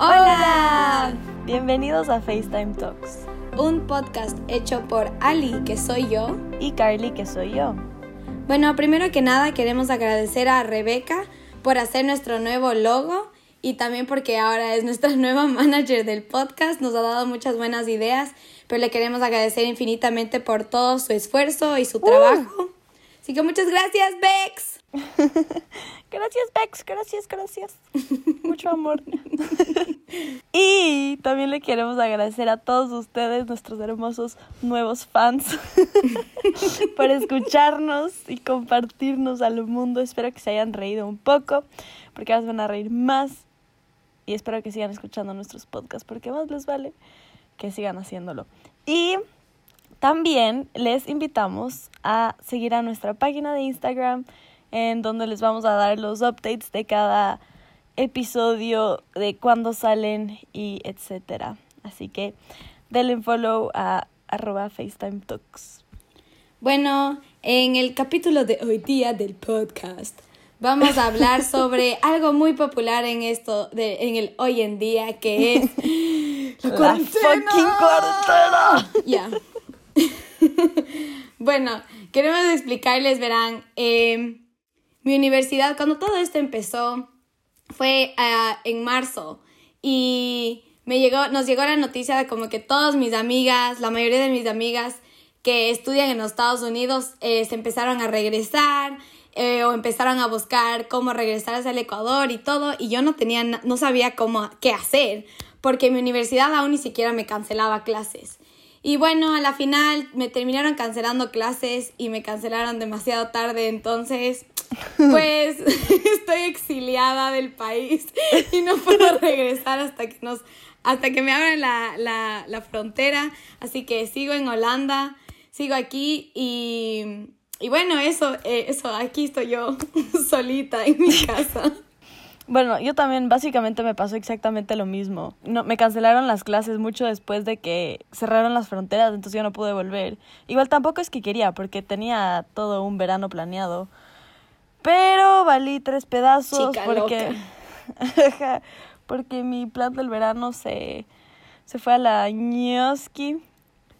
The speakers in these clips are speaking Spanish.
Hola. Bienvenidos a FaceTime Talks. Un podcast hecho por Ali, que soy yo. Y Carly, que soy yo. Bueno, primero que nada queremos agradecer a Rebeca por hacer nuestro nuevo logo y también porque ahora es nuestra nueva manager del podcast. Nos ha dado muchas buenas ideas, pero le queremos agradecer infinitamente por todo su esfuerzo y su trabajo. Así que muchas gracias, Bex. gracias, Bex. Gracias, gracias. Mucho amor. y también le queremos agradecer a todos ustedes, nuestros hermosos nuevos fans, por escucharnos y compartirnos al mundo. Espero que se hayan reído un poco, porque ahora se van a reír más. Y espero que sigan escuchando nuestros podcasts, porque más les vale que sigan haciéndolo. Y también les invitamos a seguir a nuestra página de Instagram en donde les vamos a dar los updates de cada episodio, de cuándo salen y etcétera. Así que denle follow a arroba FaceTime Talks. Bueno, en el capítulo de hoy día del podcast vamos a hablar sobre algo muy popular en esto, de, en el hoy en día, que es la, fucking cuarentena. Ya. bueno, queremos explicarles, verán, em, mi universidad, cuando todo esto empezó, fue ah, en marzo y me llegó, nos llegó la noticia de como que todas mis amigas, la mayoría de mis amigas que estudian en los Estados Unidos eh, se empezaron a regresar eh, o empezaron a buscar cómo regresar hacia el Ecuador y todo y yo no tenía, no sabía cómo, qué hacer porque mi universidad aún ni siquiera me cancelaba clases. Y bueno, a la final me terminaron cancelando clases y me cancelaron demasiado tarde, entonces pues estoy exiliada del país y no puedo regresar hasta que nos hasta que me abran la, la, la frontera. Así que sigo en Holanda, sigo aquí y, y bueno, eso, eh, eso, aquí estoy yo solita en mi casa. Bueno, yo también básicamente me pasó exactamente lo mismo. No, me cancelaron las clases mucho después de que cerraron las fronteras, entonces yo no pude volver. Igual tampoco es que quería, porque tenía todo un verano planeado. Pero valí tres pedazos porque porque mi plan del verano se se fue a la ñoski.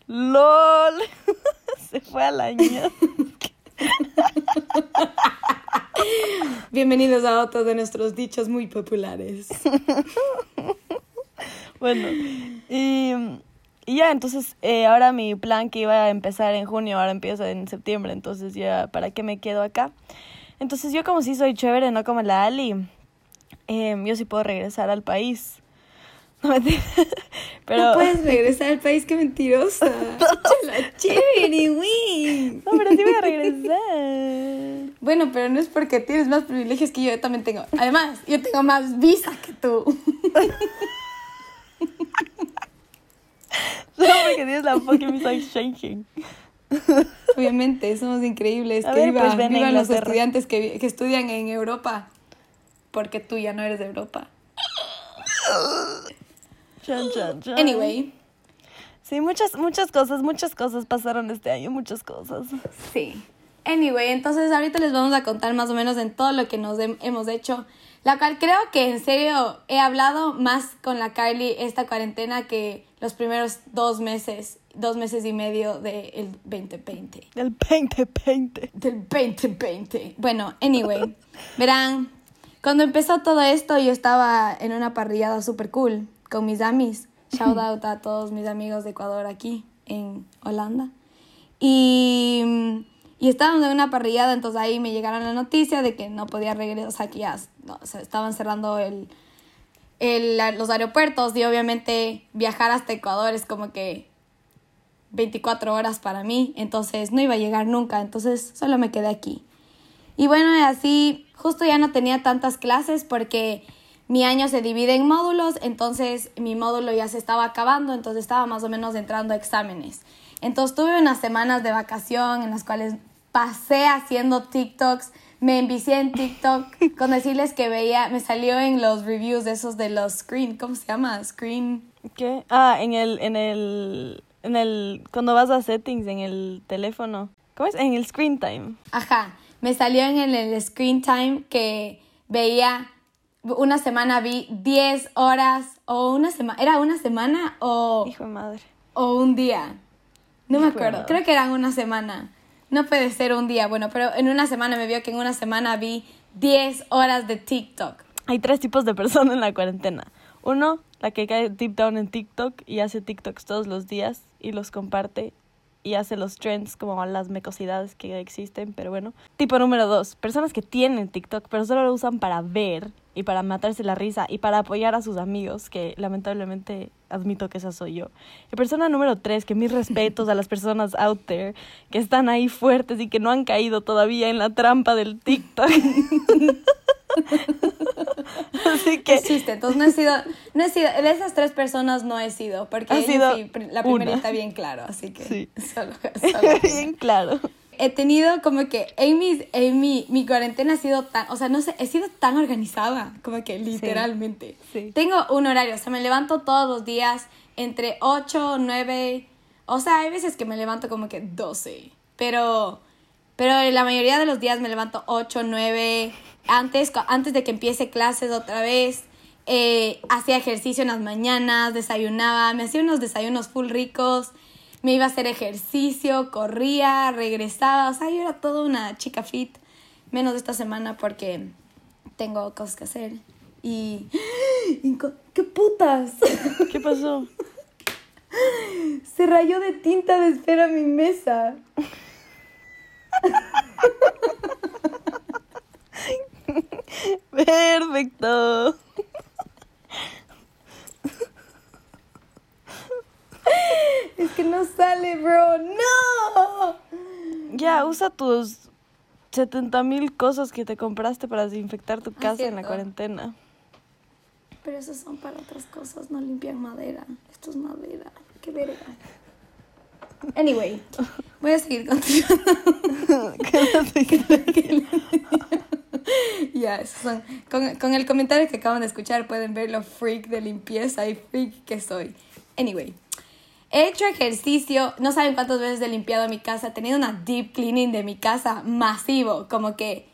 LOL. se fue a la ñoski. Bienvenidos a otro de nuestros dichos muy populares. bueno, y, ya, entonces eh, ahora mi plan que iba a empezar en junio, ahora empieza en septiembre, entonces ya, ¿para qué me quedo acá? Entonces yo como si soy chévere, no como la Ali, eh, yo sí puedo regresar al país. No, pero... no puedes regresar al país, qué mentirosa. la chévere, güey. No, pero sí voy a regresar. Bueno, pero no es porque tienes más privilegios que yo, yo también tengo. Además, yo tengo más visa que tú. Solo porque tienes la fucking visa exchanging. Obviamente, somos increíbles. que ver, viva, pues vivan los estudiantes que, que estudian en Europa. Porque tú ya no eres de Europa. Anyway. Sí, muchas, muchas cosas, muchas cosas pasaron este año, muchas cosas. Sí. Anyway, entonces ahorita les vamos a contar más o menos en todo lo que nos hemos hecho. La cual creo que en serio he hablado más con la Carly esta cuarentena que los primeros dos meses, dos meses y medio del 2020. Del 2020. Del 2020. Bueno, anyway, verán, cuando empezó todo esto yo estaba en una parrillada super cool con mis amis. Shout out a todos mis amigos de Ecuador aquí en Holanda. Y, y estábamos en una parrillada, entonces ahí me llegaron la noticia de que no podía regresar, o sea, que ya no, estaban cerrando el, el, los aeropuertos y obviamente viajar hasta Ecuador es como que 24 horas para mí, entonces no iba a llegar nunca, entonces solo me quedé aquí. Y bueno, así justo ya no tenía tantas clases porque mi año se divide en módulos, entonces mi módulo ya se estaba acabando, entonces estaba más o menos entrando a exámenes. Entonces tuve unas semanas de vacación en las cuales pasé haciendo TikToks, me envicié en TikTok con decirles que veía, me salió en los reviews de esos de los screen, ¿cómo se llama? Screen. ¿Qué? Ah, en el, en el, en el, cuando vas a settings en el teléfono. ¿Cómo es? En el screen time. Ajá, me salió en el screen time que veía, una semana vi 10 horas o una semana, era una semana o, Hijo de madre. o un día. No me Hijo acuerdo, creo que eran una semana. No puede ser un día, bueno, pero en una semana me vio que en una semana vi 10 horas de TikTok. Hay tres tipos de personas en la cuarentena. Uno, la que cae deep down en TikTok y hace TikToks todos los días y los comparte y hace los trends como las mecosidades que existen, pero bueno. Tipo número dos, personas que tienen TikTok pero solo lo usan para ver y para matarse la risa y para apoyar a sus amigos, que lamentablemente admito que esa soy yo. Y persona número tres, que mis respetos a las personas out there que están ahí fuertes y que no han caído todavía en la trampa del TikTok. Así que chiste, entonces no he sido, no he sido, de esas tres personas no he sido, porque Ha sido sí, la una. primera está bien claro, así que Sí. solo, solo bien claro. he tenido como que en, mis, en mi, mi cuarentena ha sido tan, o sea, no sé, he sido tan organizada, como que literalmente. sí. Tengo un horario, o sea, me levanto todos los días entre 8, 9, o sea, hay veces que me levanto como que 12, pero, pero la mayoría de los días me levanto 8, 9, antes, antes de que empiece clases otra vez. eh, hacía ejercicio en las mañanas, desayunaba, me hacía unos desayunos full ricos, me iba a hacer ejercicio, corría, regresaba, o sea, yo era toda una chica fit, menos esta semana porque tengo cosas que hacer. Y... ¡Qué putas! ¿Qué pasó? Se rayó de tinta de esfera mi mesa. Perfecto. Es que no sale, bro. ¡No! Ya, usa tus 70 mil cosas que te compraste para desinfectar tu Ah, casa en la cuarentena. Pero esos son para otras cosas, no limpian madera. Esto es madera. Qué verga. Anyway, voy a seguir continuando. Ya, esos son. Con, con el comentario que acaban de escuchar pueden ver lo freak de limpieza y freak que soy. Anyway, he hecho ejercicio. No saben cuántas veces he limpiado mi casa. He tenido una deep cleaning de mi casa masivo. Como que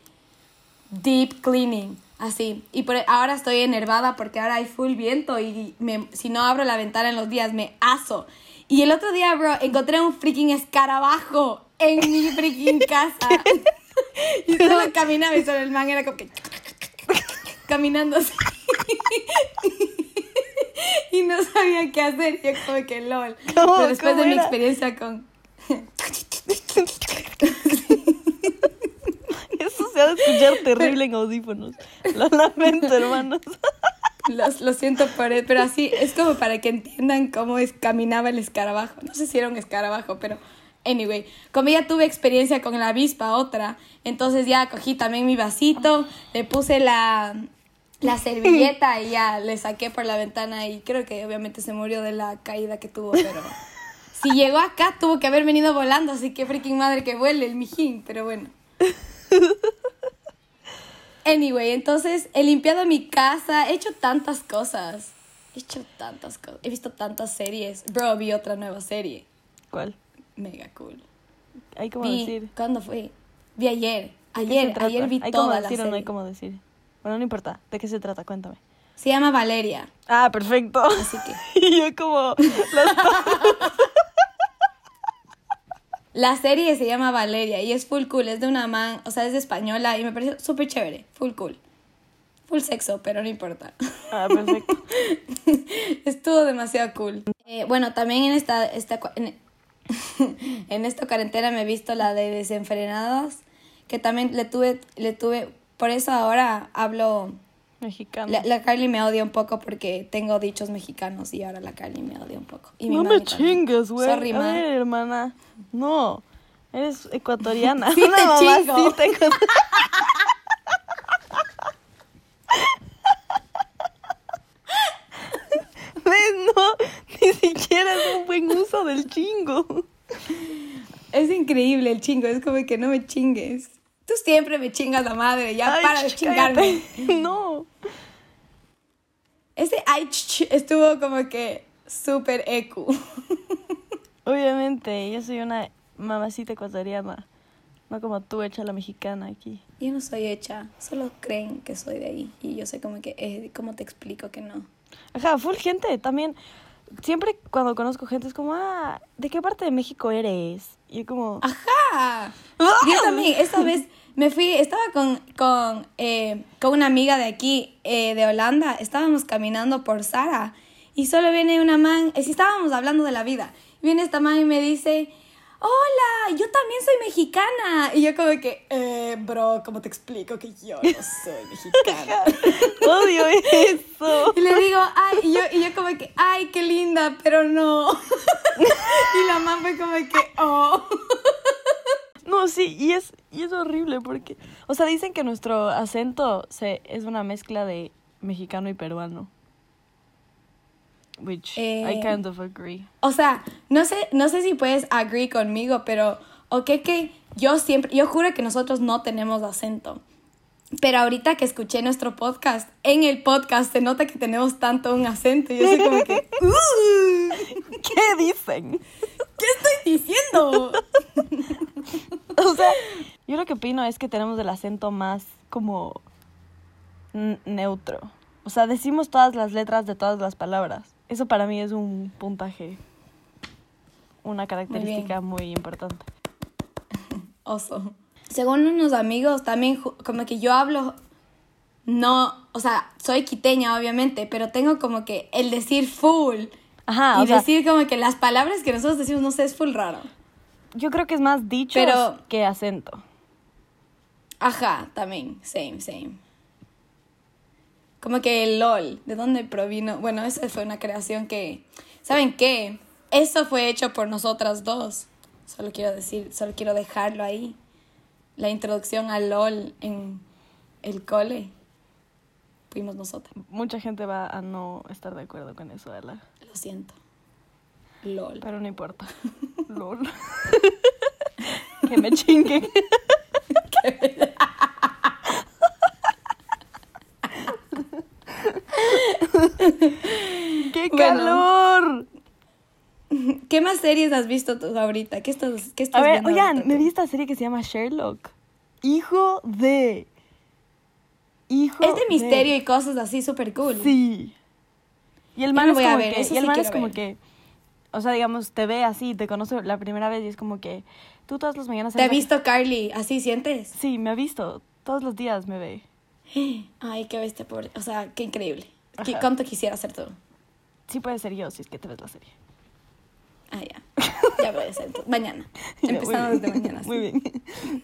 deep cleaning. Así. Y por, ahora estoy enervada porque ahora hay full viento y me- si no abro la ventana en los días me aso. Y el otro día, bro, encontré un freaking escarabajo en mi freaking casa. Y solo caminaba y solo el man era como que... caminando así. y no sabía qué hacer. Yo como que lol. ¿Cómo- Pero después de mi experiencia con... Eso se ha de escuchar terrible en audífonos. Lo lamento, hermanos. Los- lo siento por él, pero así es como para que entiendan cómo es, caminaba el escarabajo. No sé si era un escarabajo, pero anyway, como ya tuve experiencia con la avispa otra, entonces ya cogí también mi vasito, le puse la, la servilleta y ya le saqué por la ventana y creo que obviamente se murió de la caída que tuvo, pero si llegó acá tuvo que haber venido volando, así que freaking madre que vuele el mijín, pero bueno. Anyway, entonces he limpiado mi casa, he hecho tantas cosas. He hecho tantas cosas. He visto tantas series. Bro, vi otra nueva serie. ¿Cuál? Mega cool. Hay como vi, decir. ¿Cuándo fue? Vi ayer. ¿De qué se Ayer, ayer vi ¿Hay como toda la decir o no hay como decir? Bueno, no importa. ¿De qué se trata? Cuéntame. Se llama Valeria. Ah, perfecto. Así que. Y yo como... La serie se llama Valeria y es full cool. Es de una man, o sea, es de española y me pareció súper chévere. Full cool. Full sexo, pero no importa. Ah, perfecto. Estuvo demasiado cool. Eh, bueno, también en esta, esta en, en esta cuarentena me he visto la de Desenfrenadas, que también le tuve, le tuve, por eso ahora hablo, Mexicano. la, la Carly me odia un poco porque tengo dichos mexicanos y ahora la Carly me odia un poco. Y no me chingues, güey. Sorry, A ver, hermana. No. Eres ecuatoriana. Sí te chingo. ecuatoriana. ¿Ves? No, ni siquiera es un chingo. Es increíble el chingo, es como que no me chingues. Tú siempre me chingas la madre, ya Ay, para de ch- chingarme. cállate. No. Ese ay estuvo como que súper ecu. Obviamente, yo soy una mamacita ecuatoriana. No como tú, hecha la mexicana aquí. yo no soy hecha, solo creen que soy de ahí. Y yo sé como que, eh, ¿cómo te explico que no? Ajá, full gente también. Siempre cuando conozco gente es como, ah, ¿de qué parte de México eres? Y yo como, Ajá. Yo también, esta vez me fui, estaba con, con, eh, con una amiga de aquí, eh, de Holanda, estábamos caminando por Sara y solo viene una man, eh, sí estábamos hablando de la vida, viene esta man y me dice, hola, yo también soy mexicana. Y yo como que, eh, bro, ¿cómo te explico que yo no soy mexicana? odio eso. Y le digo, ay, y yo, y yo como que, ay, qué linda, pero no. y la fue como que, oh. No, sí, y es, y es horrible porque, o sea, dicen que nuestro acento se, es una mezcla de mexicano y peruano. Which I Eh, kind of agree. O sea, no sé, no sé si puedes agree conmigo, pero ok que yo siempre, yo juro que nosotros no tenemos acento. Pero ahorita que escuché nuestro podcast, en el podcast se nota que tenemos tanto un acento y yo soy como que, "Uh, ¿Qué dicen? ¿qué estoy diciendo? O sea, yo lo que opino es que tenemos el acento más como neutro. O sea, decimos todas las letras de todas las palabras. Eso para mí es un puntaje, una característica muy, importante. Oso. Según unos amigos, también como que yo hablo, no, o sea, soy quiteña obviamente, pero tengo como que el decir full Ajá, y o sea, decir como que las palabras que nosotros decimos, no sé, es full raro. yo creo que es más dicho que acento. Ajá, también, same, same. Como que el LOL, ¿de dónde provino? Bueno, esa fue una creación que, ¿saben qué? Eso fue hecho por nosotras dos. Solo quiero decir, solo quiero dejarlo ahí. La introducción al LOL en el cole. Fuimos nosotras. Mucha gente va a no estar de acuerdo con eso, ¿verdad? Lo siento. LOL. Pero no importa. Lol. que me chinguen. ¡Qué Bueno. calor! ¿Qué más series has visto tú ahorita? ¿Qué estás, qué estás A ver, viendo oigan, ahorita me vi esta serie que se llama Sherlock. Hijo de. Hijo Es de misterio y cosas así súper cool. Sí. Y el man es como ver, que, eso y el sí man es quiero como ver. que, o sea, digamos, te ve así, te conoce la primera vez y es como que tú todas las mañanas. ¿Te ha visto Carly? ¿Así sientes? Sí, me ha visto. Todos los días me ve. Ay, qué bestia, pobre. O sea, qué increíble. ¿Qué- Ajá. ¿Cuánto quisiera ser tú? Sí puede ser yo si es que te ves la serie. Ah, ya. Ya a ser tú. Mañana. Ya, bien, desde mañana. sí. Muy bien.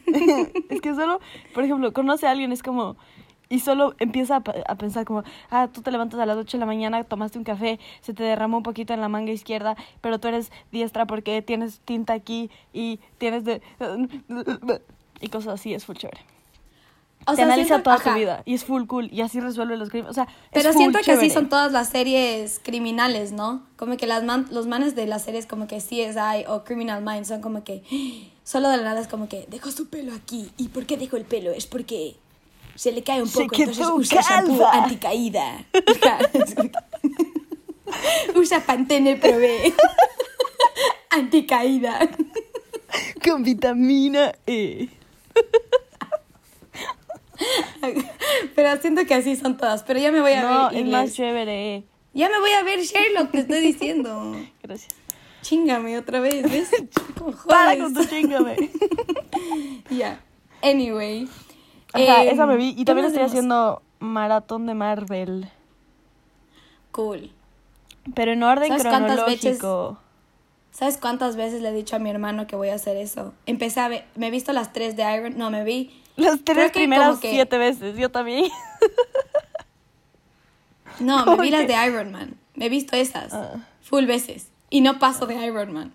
es que solo, por ejemplo, conoce a alguien, es como. Y solo empieza a, a pensar como, ah, tú te levantas a las 8 de la mañana, tomaste un café, se te derramó un poquito en la manga izquierda, pero tú eres diestra porque tienes tinta aquí y tienes de... Y cosas así, es full chévere. O te sea, analiza siento- toda ajá. tu vida y es full cool y así resuelve los crímenes. O sea, es Pero full siento que así chévere. son todas las series criminales, ¿no? Como que las man- los manes de las series como que CSI o Criminal Minds son como que solo de la nada es como que dejó su pelo aquí. ¿Y por qué dejó el pelo? Es porque se le cae un Se poco, quedó entonces usa shampoo calva. anticaída. Es como que- usa Pantene Pro B. anticaída. Con vitamina E. Pero siento que así son todas. Pero ya me voy a No, ver es inglés. más chévere. Ya me voy a ver Sherlock, te estoy diciendo. Gracias. Chingame otra vez, ¿ves? ¿Cómo Para con tu chingame. Ya. Anyway. Ajá, Em, esa me vi. Y ¿qué también estoy haciendo maratón de Marvel. Cool. Pero en orden ¿Sabes cuántas cronológico. ¿Sabes cuántas veces le he dicho a mi hermano que voy a hacer eso? Empecé a ver, me he visto las tres de Iron, no, me vi. Las tres primeras que- siete veces. Yo también. No, me ¿Cómo vi las de Iron Man. Me he visto esas. Ah. Full veces. Y no paso de Iron Man.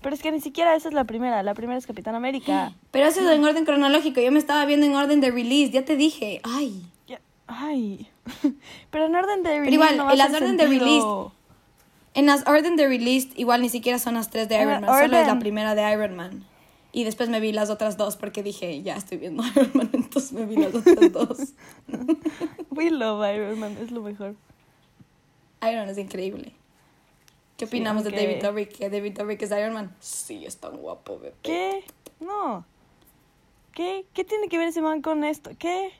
Pero es que ni siquiera esa es la primera. La primera es Capitán América. Pero eso es en orden cronológico. Yo me estaba viendo en orden de release. Ya te dije. Ay. Ya- Ay. Pero en orden de release. igual, no va en las orden de release. En las orden de release, igual ni siquiera son las tres de Iron Man. Solo es la primera de Iron Man. Y después me vi las otras dos porque dije, ya estoy viendo Iron Man, entonces me vi las otras dos. We love Iron Man. Es lo mejor. Iron Man es increíble. ¿Qué Sí, opinamos de David Dobrik? ¿Que David Dobrik es Iron Man? Sí, es tan guapo, bebé. ¿Qué? No. ¿Qué? ¿Qué tiene que ver ese man con esto? ¿Qué?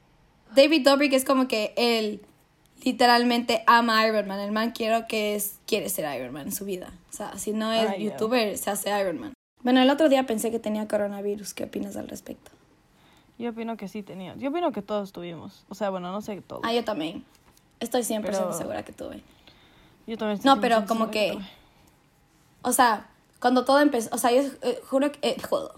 David Dobrik es como que él literalmente ama a Iron Man. El man quiero que es, quiere ser Iron Man en su vida. O sea, si no es Ay, youtuber, se hace Iron Man. Bueno, el otro día pensé que tenía coronavirus. ¿Qué opinas al respecto? Yo opino que sí tenía. Yo opino que todos tuvimos. O sea, bueno, no sé todo. Ah, yo también. Estoy 100% Pero- segura que tuve. Yo también estoy No, pero 100% como que-. O sea, cuando todo empezó, o sea, yo eh, juro que, eh, jodo.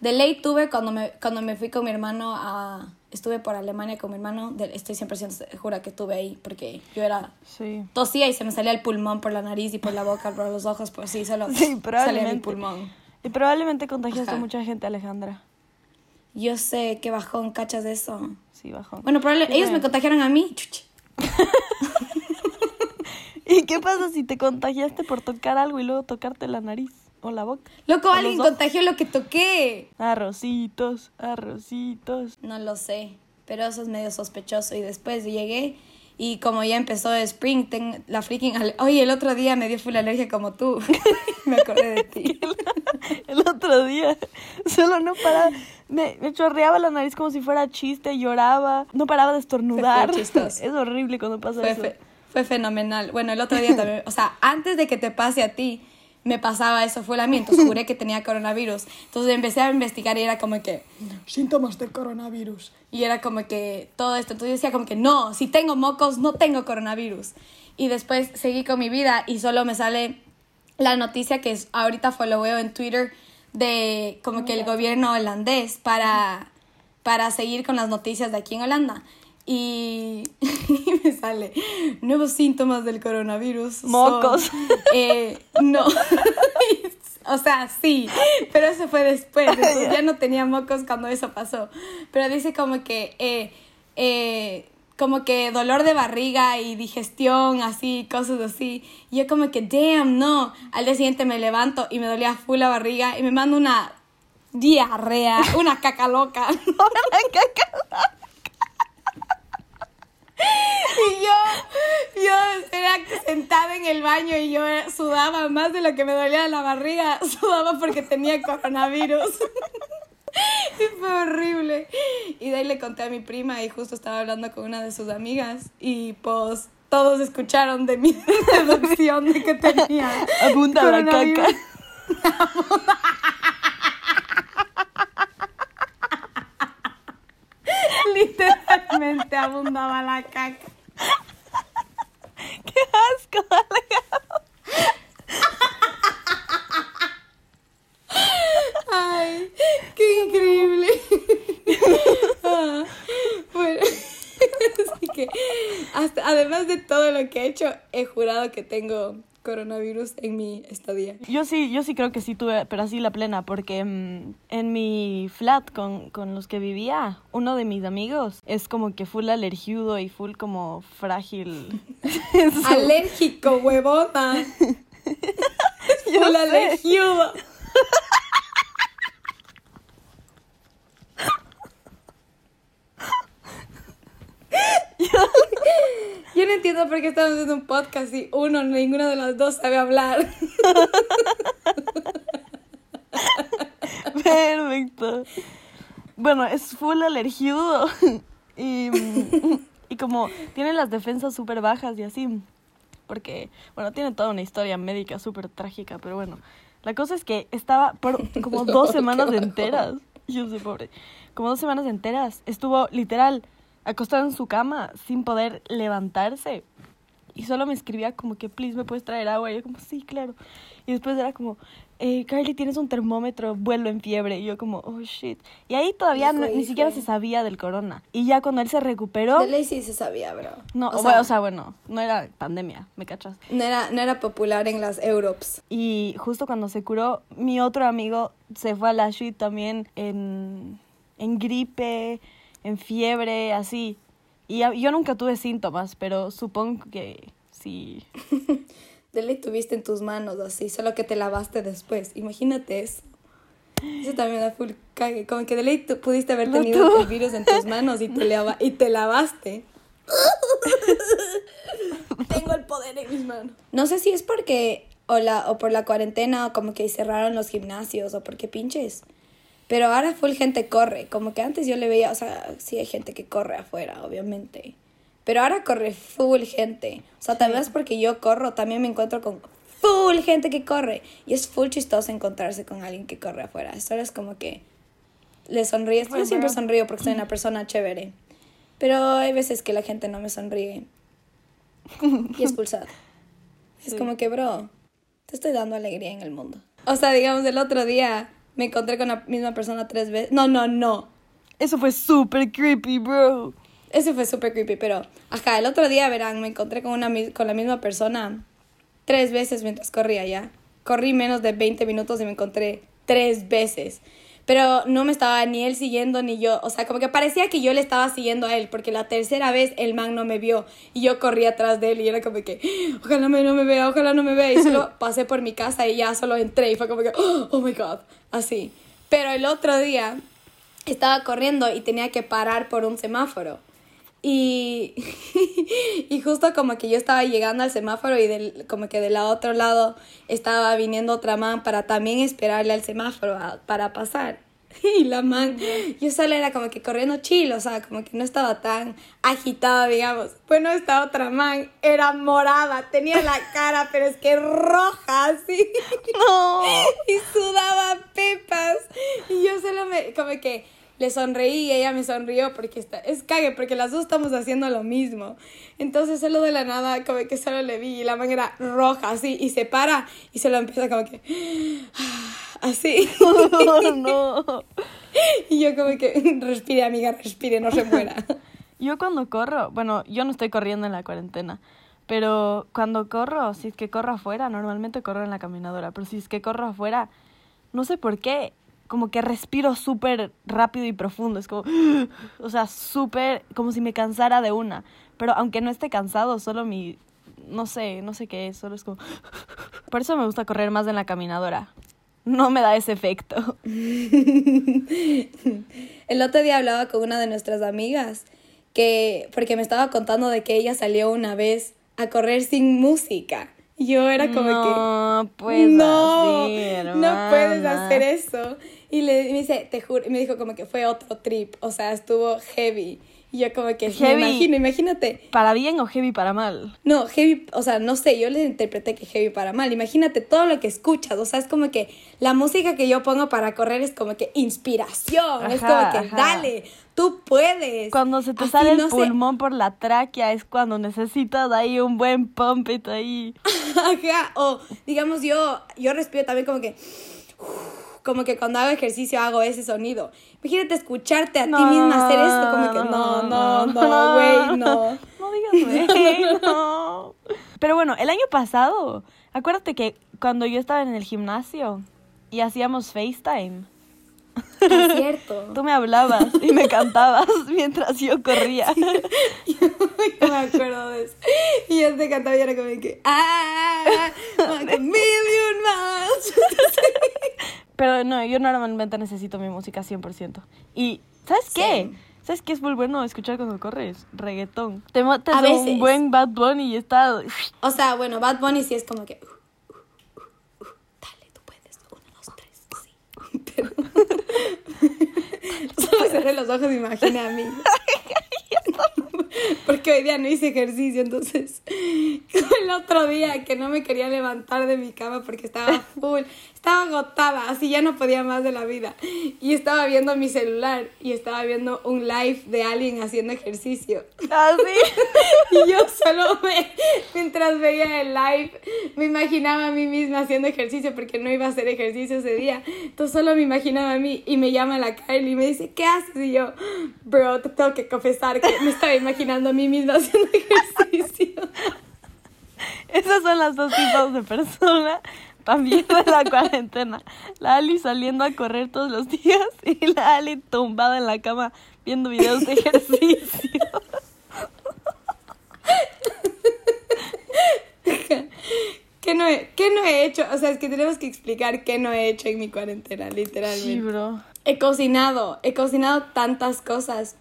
De ley tuve cuando me, cuando me fui con mi hermano a, estuve por Alemania con mi hermano, de- estoy 100% segura que tuve ahí, porque yo era, Sí. tosía y se me salía el pulmón por la nariz y por la boca, por los ojos, pues sí, solo Sí, salía mi pulmón. Y probablemente contagiaste a mucha gente, Alejandra. Yo sé, qué bajón, cachas de eso. Sí, bajón. Bueno, probablemente, ellos me contagiaron a mí. ¿Y qué pasa si te contagiaste por tocar algo y luego tocarte la nariz o la boca? Loco, alguien contagió lo que toqué. Arrocitos, arrocitos. No lo sé, pero eso es medio sospechoso. Y después llegué y como ya empezó el spring, ten- la freaking... Oye, el otro día me dio full alergia como tú. me acordé de ti. El otro día, solo no paraba, me, me chorreaba la nariz como si fuera chiste, lloraba, no paraba de estornudar. Es horrible cuando pasa Fue, eso. fe- fue fenomenal. Bueno, el otro día también, o sea, antes de que te pase a ti, me pasaba eso, fue a mí, entonces juré que tenía coronavirus. Entonces empecé a investigar y era como que, síntomas de coronavirus. Y era como que todo esto, entonces yo decía como que, no, si tengo mocos, no tengo coronavirus. Y después seguí con mi vida y solo me sale la noticia que es, ahorita fue, lo veo en Twitter de como que el gobierno holandés para, para seguir con las noticias de aquí en Holanda. Y, y me sale nuevos síntomas del coronavirus. son, Mocos. eh, no. o sea, sí, pero eso fue después. Entonces ya no tenía mocos cuando eso pasó. Pero dice como que, eh, eh, como que dolor de barriga y digestión, así, cosas así. Y yo como que, damn, no. Al día siguiente me levanto y me dolía full la barriga y me mando una diarrea, una caca loca. Y yo, yo era sentada en el baño y yo sudaba más de lo que me dolía la barriga. Sudaba porque tenía coronavirus. Y fue horrible. Y de ahí le conté a mi prima y justo estaba hablando con una de sus amigas y pues todos escucharon de mi deducción de que tenía Abunda la caca. Literalmente abundaba la caca. ¡Qué asco! Ay, qué increíble. Ah, bueno, así que hasta, además de todo lo que he hecho, he jurado que tengo coronavirus en mi estadía. Yo sí, yo sí creo que sí tuve, pero así la plena, porque mm, en mi flat con, con los que vivía, uno de mis amigos es como que full alergiudo y full como frágil. Alérgico, huevona. Yo Full alergiudo. Yo no entiendo por qué estamos haciendo un podcast y uno, ninguno de los dos sabe hablar. Perfecto. Bueno, es full alergiudo. Y, y como tiene las defensas súper bajas y así. Porque, bueno, tiene toda una historia médica súper trágica, pero bueno. La cosa es que estaba por como dos semanas enteras. Yo sé, pobre. Como dos semanas enteras. Estuvo literal acostado en su cama sin poder levantarse. Y solo me escribía como que, please, ¿me puedes traer agua? Y yo como, sí, claro. Y después era como, eh, Carly, ¿tienes un termómetro? Vuelo en fiebre. Y yo como, oh, shit. Y ahí todavía Hijo, no- ni siquiera se sabía del corona. Y ya cuando él se recuperó... De ley sí se sabía, bro. No, o sea, o sea, bueno, no era pandemia, ¿me cachas? no, era, no era popular en las Europes. Y justo cuando se curó, mi otro amigo se fue a la shit también en, en gripe, en fiebre, así. Y yo nunca tuve síntomas, pero supongo que sí. De ley tuviste en tus manos así, solo que te lavaste después. Imagínate eso. Eso también da full cague. Como que de ley tú pudiste haber tenido el virus en tus manos y te, lava- y te lavaste. Tengo el poder en mis manos. No sé si es porque o, la, o por la cuarentena o como que cerraron los gimnasios o porque pinches. Pero ahora full gente corre, como que antes yo le veía, o sea, sí hay gente que corre afuera, obviamente. Pero ahora corre full gente. O sea, tal vez porque yo corro, también me encuentro con full gente que corre. Y es full chistoso encontrarse con alguien que corre afuera. Esto es como que le sonríes. Yo siempre sonrío porque soy una persona chévere. Pero hay veces que la gente no me sonríe. Y es pulsado. Es como que, bro, te estoy dando alegría en el mundo. O sea, digamos, el otro día me encontré con la misma persona tres veces. No, no, no. Eso fue súper creepy, bro. Eso fue súper creepy, pero ajá, el otro día, verán, me encontré con, una, con la misma persona tres veces mientras corría ya. Corrí menos de 20 minutos y me encontré tres veces. Pero no me estaba ni él siguiendo ni yo. O sea, como que parecía que yo le estaba siguiendo a él, porque la tercera vez el man no me vio y yo corrí atrás de él y era como que, ojalá no me vea, ojalá no me vea. Y solo pasé por mi casa y ya solo entré y fue como que, oh my god, así. Pero el otro día estaba corriendo y tenía que parar por un semáforo. Y, y justo como que yo estaba llegando al semáforo y del, como que del otro lado estaba viniendo otra man para también esperarle al semáforo para pasar. Y la man, yo solo era como que corriendo chill, o sea, como que no estaba tan agitada, digamos. Bueno, esta otra man era morada, tenía la cara, pero es que roja, así. No. Y sudaba pepas. Y yo solo me, como que le sonreí y ella me sonrió porque está, es cague, porque las dos estamos haciendo lo mismo. Entonces solo de la nada como que solo le vi y la manera roja así y se para y se lo empieza como que así. no. Y yo como que respire amiga, respire, no se muera. Yo cuando corro, bueno, yo no estoy corriendo en la cuarentena, pero cuando corro, si es que corro afuera, normalmente corro en la caminadora, pero si es que corro afuera, no sé por qué, como que respiro súper rápido y profundo. Es como, o sea, súper, como si me cansara de una. Pero aunque no esté cansado, solo mi, no sé, no sé qué es, solo es como... Por eso me gusta correr más en la caminadora. No me da ese efecto. El otro día hablaba con una de nuestras amigas que, porque me estaba contando de que ella salió una vez a correr sin música. Yo era como que... Puedes no, no puedes hacer eso. Y le me dice, te juro, me dijo como que fue otro trip, o sea, estuvo heavy. Y yo como que heavy, me imagino, imagínate. ¿Para bien o heavy para mal? No, heavy, o sea, no sé, yo le interpreté que heavy para mal. Imagínate todo lo que escuchas, o sea, es como que la música que yo pongo para correr es como que inspiración, es como que dale, tú puedes. Cuando se te sale el pulmón por la tráquea es cuando necesitas ahí un buen pumpito ahí. Ajá, o digamos yo, yo respiro también como que como que cuando hago ejercicio hago ese sonido. Imagínate escucharte a ti misma hacer esto, como que no, no, no, güey, no. No digas güey, no. Pero bueno, el año pasado, acuérdate que cuando yo estaba en el gimnasio y hacíamos FaceTime. Es cierto. Tú me hablabas y me cantabas mientras yo corría. yo me acuerdo de eso. Y yo te cantaba y era como que, ¡ah! ¡Like a million miles! Pero no, yo normalmente necesito mi música 100%. Y, ¿sabes qué? ¿Sabes qué es muy bueno escuchar cuando corres? Reggaetón. Te metes a un buen Bad Bunny y está... O sea, bueno, Bad Bunny sí es como que... Uh, uh, uh, dale, tú puedes. Uno, dos, tres, sí. Pero... Solo cerré los ojos y imaginé a mí. Porque hoy día no hice ejercicio, entonces el otro día que no me quería levantar de mi cama porque estaba full, estaba agotada, así ya no podía más de la vida. Y estaba viendo mi celular y estaba viendo un live de alguien haciendo ejercicio. ¿Ah, y yo solo me, mientras veía el live, me imaginaba a mí misma haciendo ejercicio porque no iba a hacer ejercicio ese día. Entonces solo me imaginaba a mí y me llama la Kylie y me dice, ¿qué haces? Y yo, bro, te tengo que confesar que me estaba imaginando a mí misma haciendo ejercicio. Esas son las dos tipos de personas también de la cuarentena. La Ali saliendo a correr todos los días y la Ali tumbada en la cama viendo videos de ejercicio. ¿Qué no, he, ¿Qué no he hecho? O sea, es que tenemos que explicar qué no he hecho en mi cuarentena, literalmente. Sí, bro. He cocinado, he cocinado tantas cosas.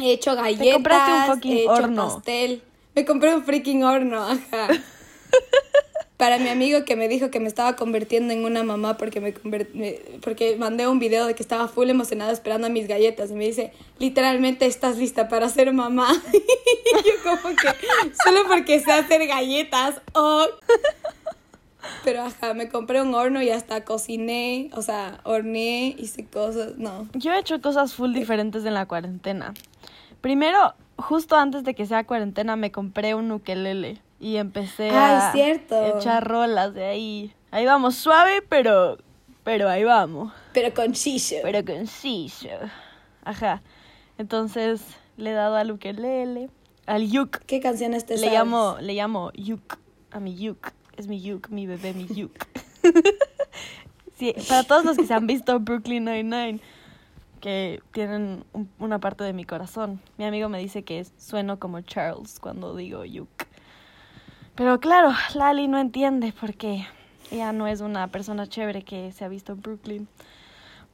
He hecho galletas, he hecho pastel. Me compré un freaking horno, ajá. para mi amigo que me dijo que me estaba convirtiendo en una mamá porque me, me- porque mandé un video de que estaba full emocionada esperando a mis galletas y me dice, literalmente estás lista para ser mamá. y yo como que, solo porque sé hacer galletas, oh. Pero ajá, me compré un horno y hasta cociné, o sea, horneé, hice cosas, no. Yo he hecho cosas full diferentes en la cuarentena. Primero, justo antes de que sea cuarentena, me compré un ukelele y empecé a Ay, cierto. echar rolas de ahí. Ahí vamos, suave, pero, pero ahí vamos. Pero con shisho. Pero conciso. Ajá. Entonces le he dado al ukelele, al yuk. ¿Qué canciones te Le sabes? llamo, le llamo yuk a mi yuk. Es mi yuk, mi bebé, mi yuk. sí, para todos los que se han visto Brooklyn Nine-Nine, que tienen un- una parte de mi corazón. Mi amigo me dice que sueno como Charles cuando digo yuk. Pero claro, Lali no entiende porque ella no es una persona chévere que se ha visto en Brooklyn.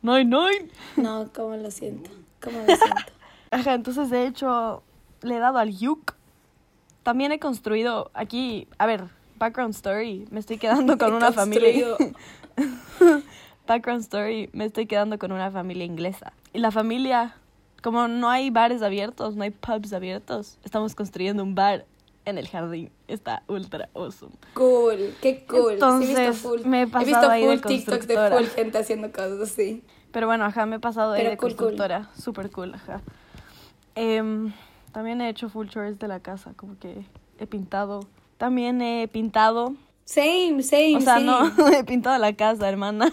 Nine-Nine. No, cómo lo siento, cómo lo siento. Ajá, entonces de hecho le he dado al yuk. También he construido aquí, a ver, background story, me estoy quedando con una familia. Background story, me estoy quedando con una familia inglesa. Y la familia, como no hay bares abiertos, no hay pubs abiertos, estamos construyendo un bar en el jardín. Está ultra awesome. Cool, qué cool. Sí, he Entonces, visto full, me he he pasado visto ahí de full TikToks de full gente haciendo cosas así. Pero bueno, ajá, me he pasado ahí Pero de cool, cool. constructora. Súper cool, ajá. Em, también he hecho full chores de la casa, como que he pintado. También he pintado. Same, same, O sea, same. no, he pintado la casa, hermana.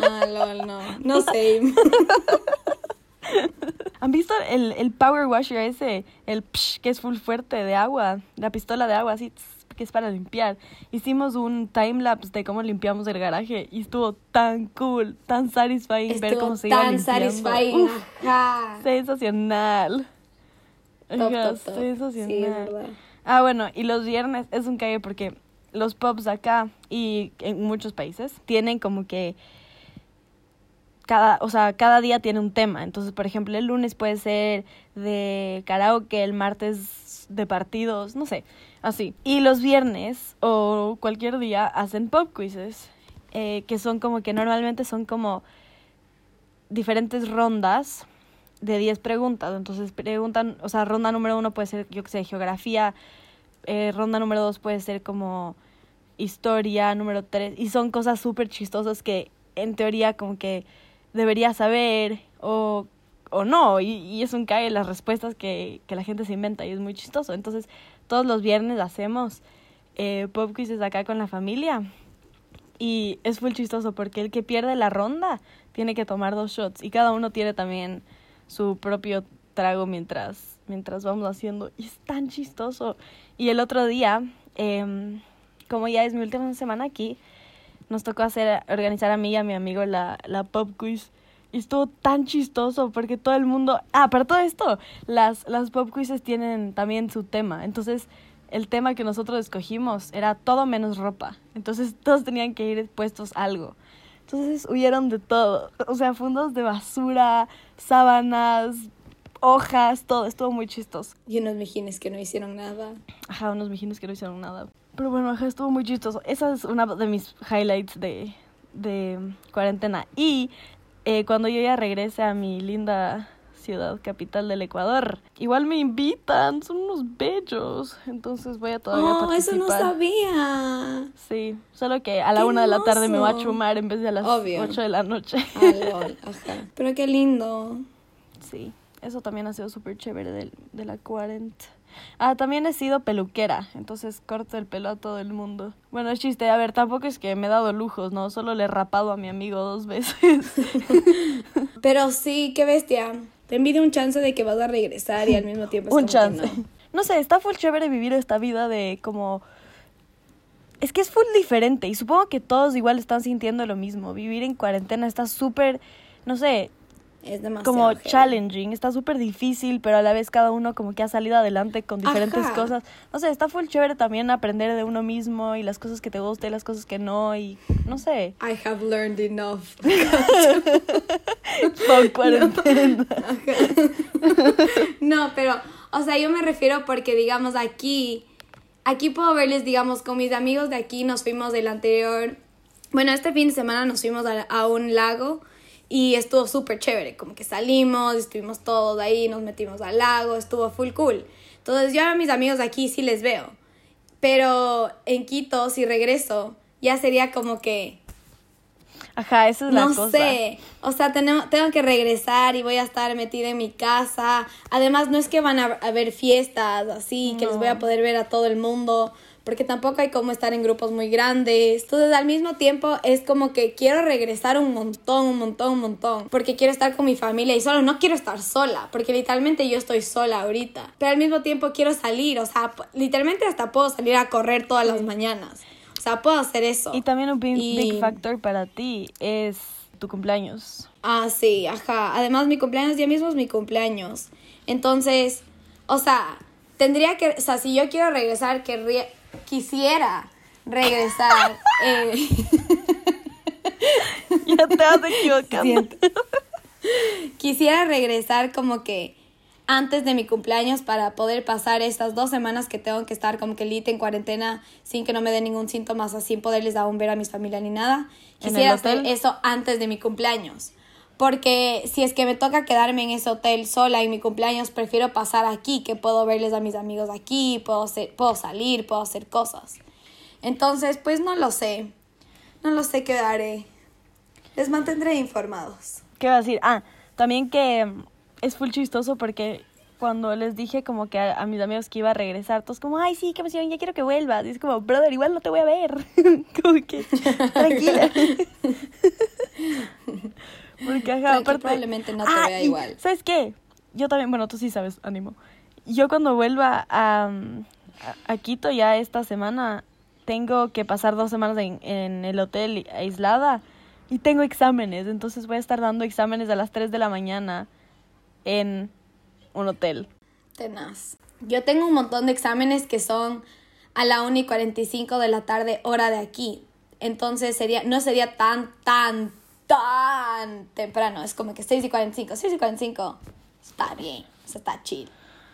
Ah, lol, no. No same. ¿Han visto el, el power washer ese? El psh, que es full fuerte de agua. La pistola de agua, así, tss, que es para limpiar. Hicimos un time lapse de cómo limpiamos el garaje y estuvo tan cool, tan satisfying ver Estuvo cómo se iba tan satisfying. Uf, Ajá. sensacional. Top, top, top. sensacional. Sí. Ah, bueno, y los viernes es un cague porque los pubs acá y en muchos países tienen como que cada, o sea, cada día tiene un tema. Entonces, por ejemplo, el lunes puede ser de karaoke, el martes de partidos, no sé, así. Y los viernes o cualquier día hacen pub quizzes, eh, que son como que normalmente son como diferentes rondas de 10 preguntas. Entonces preguntan, o sea, ronda número uno puede ser, yo qué sé, geografía, eh, ronda número dos puede ser como historia, número tres, y son cosas súper chistosas que en teoría como que deberías saber o, o no, y, y es un cae las respuestas que, que la gente se inventa y es muy chistoso. Entonces todos los viernes hacemos eh, pop quizzes acá con la familia. Y es full chistoso porque el que pierde la ronda tiene que tomar dos shots y cada uno tiene también su propio trago mientras, mientras vamos haciendo. Y es tan chistoso. Y el otro día, em, como ya es mi última semana aquí, nos tocó hacer, organizar a mí y a mi amigo la, la pop quiz. Y estuvo tan chistoso porque todo el mundo... Ah, para todo esto, las, las pop quizzes tienen también su tema. Entonces, el tema que nosotros escogimos era todo menos ropa. Entonces, todos tenían que ir puestos algo. Entonces, huyeron de todo. O sea, fundos de basura, sábanas, hojas, todo. Estuvo muy chistoso. Y unos mijines que no hicieron nada. Ajá, unos mijines que no hicieron nada. Pero bueno, ajá, estuvo muy chistoso. Esa es una de mis highlights de, de cuarentena. Y eh, cuando yo ya regrese a mi linda ciudad capital del Ecuador, igual me invitan, son unos bellos. Entonces voy a todavía Oh, eso no participar. sabía. Sí, solo que a la ¡Qué una de la tarde me va a chumar en vez de a las Obvio. ocho de la noche. Ah, lol, ajá. Pero qué lindo. Sí, eso también ha sido súper chévere de, de la cuarenta. Ah, también he sido peluquera, entonces corto el pelo a todo el mundo. Bueno, es chiste, a ver, tampoco es que me he dado lujos, ¿no? Solo le he rapado a mi amigo dos veces. Pero sí, qué bestia. Te envidio un chance de que vas a regresar y al mismo tiempo es Un como que chance. no. No sé, está full chévere vivir esta vida de como... Es que es full diferente y supongo que todos igual están sintiendo lo mismo. Vivir en cuarentena está súper, no sé, Es demasiado. como heavy. challenging, está súper difícil, pero a la vez cada uno como que ha salido adelante con diferentes Ajá. cosas. No sé, está full chévere también aprender de uno mismo y las cosas que te gustan y las cosas que no y no sé. I have learned enough. Con cuarentena. No, pero, o sea, yo me refiero porque, digamos, aquí aquí puedo verles, digamos, con mis amigos de aquí nos fuimos del anterior, bueno, este fin de semana nos fuimos a, a un lago y estuvo súper chévere, como que salimos, estuvimos todos ahí, nos metimos al lago, estuvo full cool. Entonces yo a mis amigos aquí sí les veo, pero en Quito si regreso ya sería como que Ajá, esa es la no cosa. sé, o sea, tenemos, tengo que regresar y voy a estar metida en mi casa. Además, no es que van a haber fiestas así, que les voy a poder ver a todo el mundo, porque tampoco hay como estar en grupos muy grandes. Entonces, al mismo tiempo, es como que quiero regresar un montón, un montón, un montón, porque quiero estar con mi familia y solo no quiero estar sola, porque literalmente yo estoy sola ahorita. Pero al mismo tiempo quiero salir, o sea, literalmente hasta puedo salir a correr todas las mañanas. O sea, puedo hacer eso. Y también un big, Y- big factor para ti es tu cumpleaños. Ah, sí, ajá. Además, mi cumpleaños ya mismo es mi cumpleaños. Entonces, o sea, tendría que, o sea, si yo quiero regresar, querría, quisiera regresar. eh, Ya te vas equivocando. Quisiera regresar como que antes de mi cumpleaños para poder pasar estas dos semanas que tengo que estar como que lit en cuarentena sin que no me dé ningún síntoma, sin poderles aún ver a mis familia ni nada. ¿En el Quisiera hacer eso antes de mi cumpleaños. Porque si es que me toca quedarme en ese hotel sola en mi cumpleaños, prefiero pasar aquí, que puedo verles a mis amigos aquí, puedo, hacer- puedo salir, puedo hacer cosas. Entonces, pues no lo sé. No lo sé qué haré. Les mantendré informados. ¿Qué iba a decir? Ah, también que mm, es full chistoso porque cuando les dije como que a, a mis amigos que iba a regresar, todos como, ay, sí, qué emoción, ya quiero que vuelvas. Y es como, brother, igual no te voy a ver. como que, tranquila. porque, ajá, aparte... probablemente no te Ah, vea y, igual. ¿Sabes qué? Yo también, bueno, tú sí sabes, ánimo. Yo cuando vuelva a, a, a Quito ya esta semana, tengo que pasar dos semanas en, en el hotel aislada y tengo exámenes, entonces voy a estar dando exámenes a las 3 de la mañana en un hotel. Tenaz. Yo tengo un montón de exámenes que son a la 1 y 45 de la tarde, hora de aquí. Entonces sería, no sería tan, tan, tan temprano. Es como que 6 y 45. 6 y 45 está bien, o sea, está chill.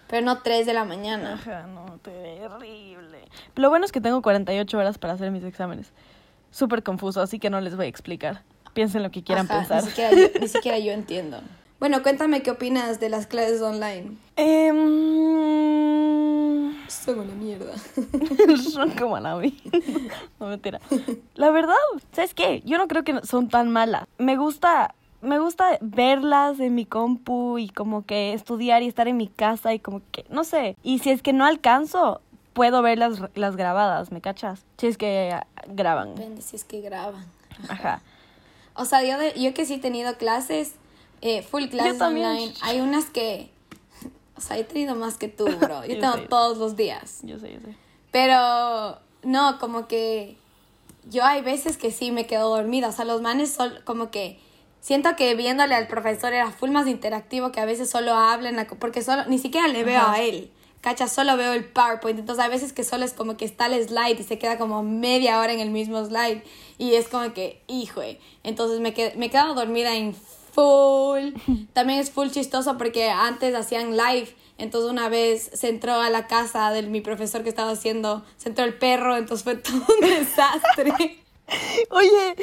Pero no 3 de la mañana. Ajá, no, terrible. Lo bueno es que tengo 48 horas para hacer mis exámenes. Súper confuso, así que no les voy a explicar. Piensen lo que quieran Ajá, pensar. Ni siquiera, yo, ni siquiera yo entiendo. Bueno, cuéntame qué opinas de las clases online. Em, Son una mierda. son como la mí. No mentira. La verdad, ¿sabes qué? Yo no creo que son tan malas. Me gusta, me gusta verlas en mi compu y como que estudiar y estar en mi casa y como que, no sé. Y si es que no alcanzo, puedo ver las, las grabadas, ¿me cachas? Si es que ah, graban. Depende si es que graban. Ajá. O sea, yo, de- yo que sí he tenido clases, eh, full también. online, hay unas que, o sea, he tenido más que tú, bro. Yo Yo tengo sé. todos los días. Yo sé, yo sé. Pero, no, como que yo hay veces que sí me quedo dormida. O sea, los manes son como que siento que viéndole al profesor era full más interactivo que a veces solo hablan, porque solo, ni siquiera le veo Ajá. a él. Cacha, solo veo el PowerPoint. Entonces, a veces que solo es como que está el slide y se queda como media hora en el mismo slide. Y es como que, hijo. Entonces, me, qued- me he quedado dormida en full. También es full chistoso porque antes hacían live. Entonces, una vez se entró a la casa de mi profesor que estaba haciendo, se entró el perro. Entonces, fue todo un desastre. Oye,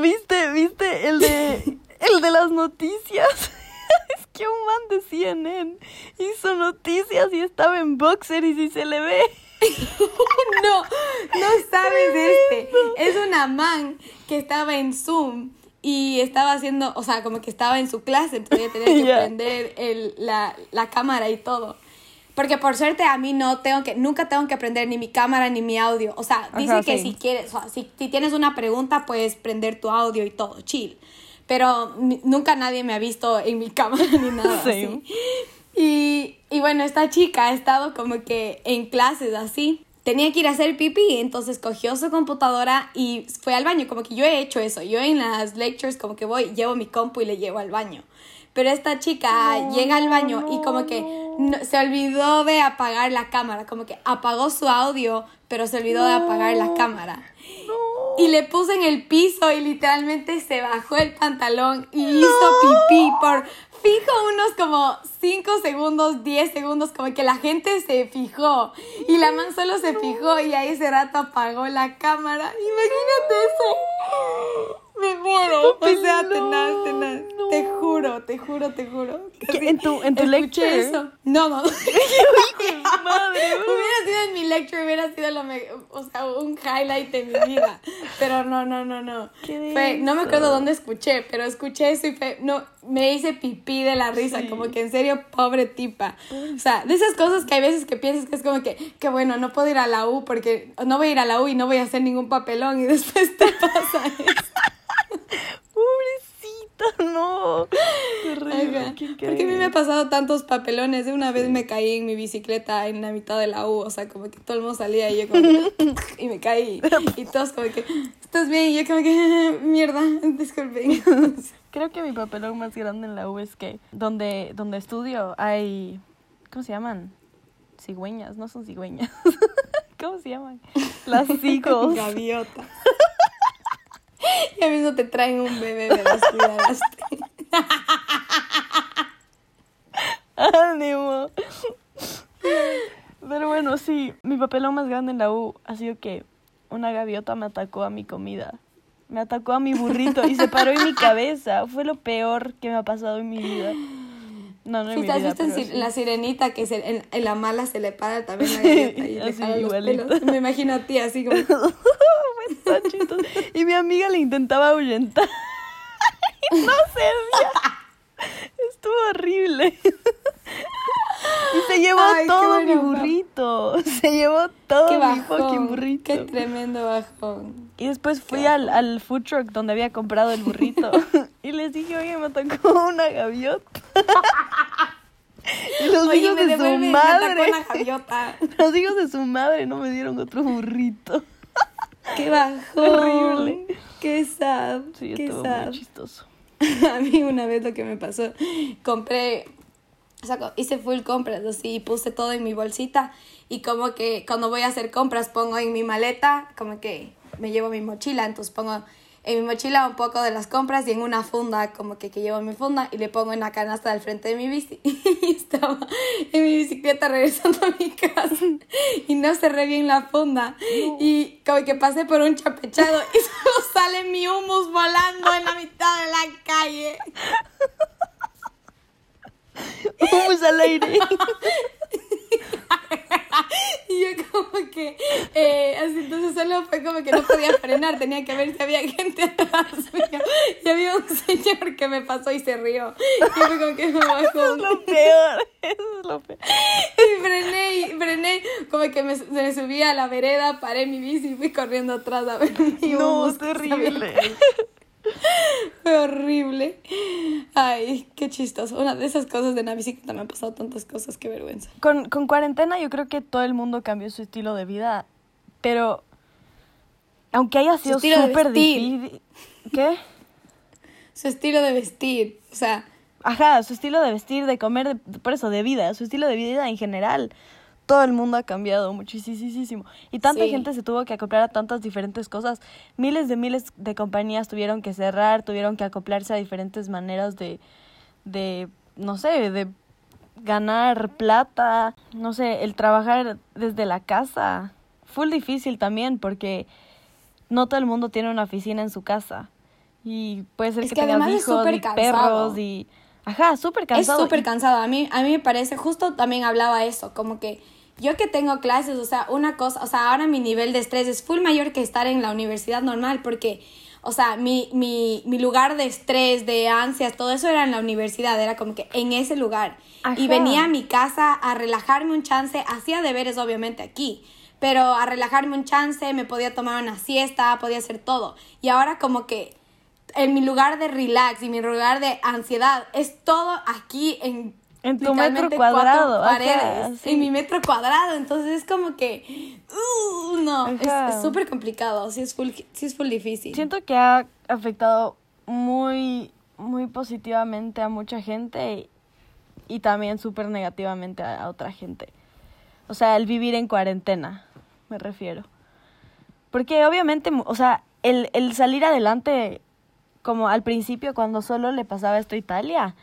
¿viste, viste el de, el de las noticias? es que un man de CNN hizo noticias y estaba en boxer y si se le ve. No, no sabes este. Es una man que estaba en Zoom y estaba haciendo, o sea, como que estaba en su clase, entonces tenía que Ya. prender el, la, la cámara y todo. Porque por suerte a mí no tengo que, nunca tengo que prender ni mi cámara ni mi audio. O sea, dice Ajá, que sí. si quieres, o sea, si, si tienes una pregunta, puedes prender tu audio y todo, chill. Pero nunca nadie me ha visto en mi cámara ni nada. Sí. así. Y, y bueno, esta chica ha estado como que en clases así. Tenía que ir a hacer pipí, entonces cogió su computadora y fue al baño. Como que yo he hecho eso. Yo en las lectures como que voy, llevo mi compu y le llevo al baño. Pero esta chica llega al baño y como que no- se olvidó de apagar la cámara. Como que apagó su audio, pero se olvidó de apagar la cámara. Y le puso en el piso y literalmente se bajó el pantalón y hizo pipí por fijo unos como 5 segundos, 10 segundos, como que la gente se fijó y la man solo se fijó y ahí ese rato apagó la cámara. Imagínate eso. Me muero. O sea, tenaz, tenaz. Te juro, te juro, te juro. ¿Qué? ¿En tu, en tu lecture? eso. No, no. Madre, Hubiera sido en mi lecture, hubiera sido lo me- o sea, un highlight de mi vida. Pero no, no, no, no. Qué Fue, no me acuerdo dónde escuché, pero escuché eso y fue, no, me hice pipí de la risa, como que en serio, pobre tipa. O sea, de esas cosas que hay veces que piensas que es como que, que bueno, no puedo ir a la U porque no voy a ir a la U y no voy a hacer ningún papelón y después te pasa esto. Pobrecita, no. Terrible, Porque a mí me ha pasado tantos papelones. De una vez me caí en mi bicicleta en la mitad de la U. O sea, como que todo el mundo salía y yo como que, y me caí. Y todos como que, ¿estás bien? Y yo como que, mierda, disculpen. Creo que mi papelón más grande en la U es que donde, donde estudio hay, ¿cómo se llaman? Cigüeñas, no son cigüeñas. ¿Cómo se llaman? Las seagulls. Gaviota. Ya mismo te traen un bebé de las cuidaste. Ánimo. Pero bueno, sí, mi papelón más grande en la U ha sido que una gaviota me atacó a mi comida. Me atacó a mi burrito y se paró en mi cabeza. Fue lo peor que me ha pasado en mi vida. No, no Si te has visto en, sí. la sirenita que se- en, en la mala se le para también la gaviota y Así, los pelos. Me imagino a ti así como... Chistoso. Y mi amiga le intentaba ahuyentar. No servía. Estuvo horrible. Y se llevó Ay, todo mi burrito. Se llevó todo Qué mi fucking burrito. Qué tremendo bajón. Y después fui al, al food truck donde había comprado el burrito. y les dije, oye, me atacó una gaviota. y los Oye, hijos de su devuelve, madre. una gaviota. Los hijos de su madre no me dieron otro burrito. Qué bajón. Horrible. Qué sad. Sí, qué sad. muy chistoso. A mí una vez lo que me pasó, compré, sea, hice full compras así y puse todo en mi bolsita y como que cuando voy a hacer compras pongo en mi maleta, como que me llevo mi mochila, entonces pongo en mi mochila un poco de las compras y en una funda, como que, que llevo mi funda y le pongo en la canasta del frente de mi bici. Y estaba en mi bicicleta regresando a mi casa y no cerré bien la funda y como que pasé por un chapechado y solo sale mi humus volando en la mitad de la calle. Vamos al aire. Y yo como que, eh, así entonces solo fue como que no podía frenar, tenía que ver si había gente atrás mío. Y había un señor que me pasó y se rió. Y fue como que me bajó. Eso es lo peor. Eso es lo peor. Y frené, y frené, como que me, me subí a la vereda, paré mi bici y fui corriendo atrás a ver mi No, se terrible. Fue horrible. Ay, qué chistoso. Una de esas cosas de la bicicleta me han pasado tantas cosas, qué vergüenza. Con, con cuarentena yo creo que todo el mundo cambió su estilo de vida, pero aunque haya sido súper difícil... ¿Qué? Su estilo de vestir, o sea, Ajá, su estilo de vestir, de comer, de- por eso, de vida, su estilo de vida en general. Todo el mundo ha cambiado muchísimo. Y tanta Sí. gente se tuvo que acoplar a tantas diferentes cosas. Miles de miles de compañías tuvieron que cerrar, tuvieron que acoplarse a diferentes maneras de, de no sé, de ganar plata, no sé, el trabajar desde la casa. Full difícil también porque no todo el mundo tiene una oficina en su casa. Y puede ser Es que, que tengas hijos y perros y... Ajá, súper cansado. Es súper cansado. A mí, a mí me parece, justo también hablaba eso, como que yo que tengo clases, o sea, una cosa, o sea, ahora mi nivel de estrés es full mayor que estar en la universidad normal, porque, o sea, mi, mi, mi lugar de estrés, de ansias, todo eso era en la universidad, era como que en ese lugar. Ajá. Y venía a mi casa a relajarme un chance, hacía deberes obviamente aquí, pero a relajarme un chance, me podía tomar una siesta, podía hacer todo. Y ahora como que en mi lugar de relax y mi lugar de ansiedad es todo aquí en En tu metro cuadrado, ajá, paredes sí. en mi metro cuadrado entonces es como que uh, no es- Ajá. es súper complicado sí es full sí es full difícil Siento que ha afectado muy, muy positivamente a mucha gente y, y también súper negativamente a, a otra gente. O sea, el vivir en cuarentena, me refiero. Porque obviamente, o sea, el, el salir adelante, como al principio, cuando solo le pasaba esto a Italia,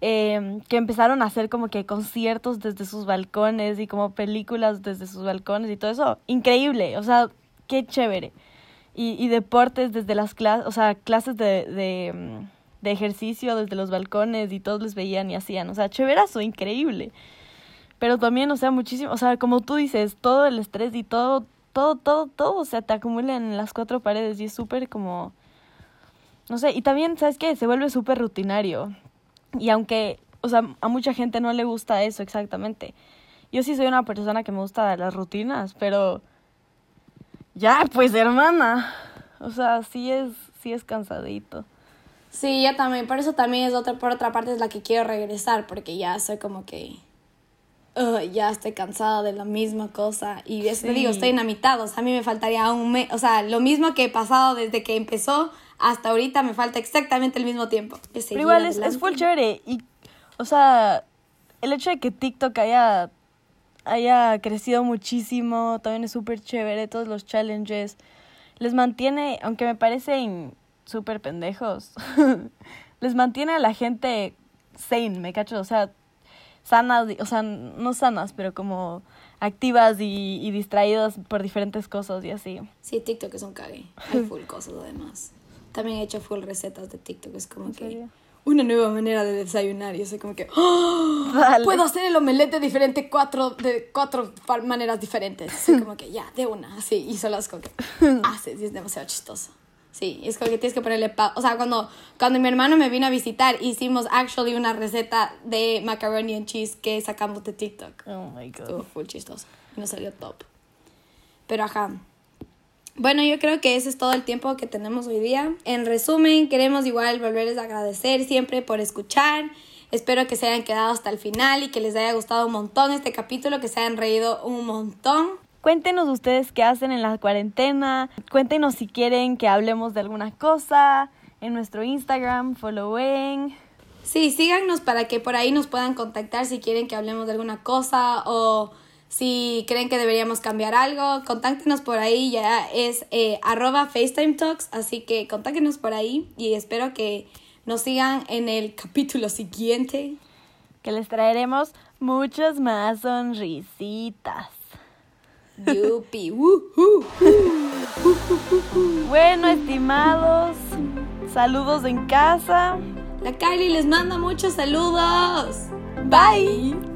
em, que empezaron a hacer como que conciertos desde sus balcones y como películas desde sus balcones y todo eso. Increíble, o sea, qué chévere. Y, y deportes desde las clases, o sea, clases de, de, mm, de ejercicio desde los balcones y todos les veían y hacían. O sea, chéverazo, increíble. Pero también, o sea, muchísimo, o sea, como tú dices, todo el estrés y todo, todo, todo, todo, o sea, te acumula en las cuatro paredes y es súper como, no sé, y también, ¿sabes qué? Se vuelve súper rutinario. Y aunque, o sea, a mucha gente no le gusta eso exactamente. Yo sí soy una persona que me gusta las rutinas, pero ya, pues hermana. O sea, sí es, sí es cansadito. Sí, yo también, por eso también es otra, por otra parte es la que quiero regresar, porque ya soy como que "Ugh, ya estoy cansada de la misma cosa. Y eso te digo, estoy en la mitad. O sea, a mí me faltaría un mes. O sea, lo mismo que he pasado desde que empezó hasta ahorita, me falta exactamente el mismo tiempo. Pero igual es, es full chévere. Y, o sea, el hecho de que TikTok haya, haya crecido muchísimo, también es súper chévere, todos los challenges. Les mantiene, aunque me parecen súper pendejos, les mantiene a la gente sane, ¿me cacho? O sea, sanas, o sea, no sanas, pero como activas y, y distraídas por diferentes cosas y así. Sí, TikTok es un cague. Hay full cosas además. También he hecho full recetas de TikTok. Es como ¿En que serio? una nueva manera de desayunar. Y yo soy como que ¡Oh! Dale. puedo hacer el omelette de diferente cuatro, de cuatro maneras diferentes. Soy como que ya, de una, así. Y solo es como que haces y es demasiado chistoso. Sí, es como que tienes que ponerle pa O sea, cuando, cuando mi hermano me vino a visitar, hicimos actually una receta de macaroni and cheese que sacamos de TikTok. Oh my god. Estuvo full chistoso. Y nos salió top. Pero ajá. Bueno, yo creo que ese es todo el tiempo que tenemos hoy día. En resumen, queremos igual volverles a agradecer siempre por escuchar. Espero que se hayan quedado hasta el final y que les haya gustado un montón este capítulo, que se hayan reído un montón. Cuéntenos ustedes qué hacen en la cuarentena. Cuéntenos si quieren que hablemos de alguna cosa en nuestro Instagram, following. Sí, síganos para que por ahí nos puedan contactar si quieren que hablemos de alguna cosa o si creen que deberíamos cambiar algo. Contáctenos por ahí, ya es eh, arroba FaceTime Talks, así que contáctenos por ahí y espero que nos sigan en el capítulo siguiente. Que les traeremos muchas más sonrisitas. Yupi. Bueno, estimados, saludos en casa. La Kylie les manda muchos saludos. Bye.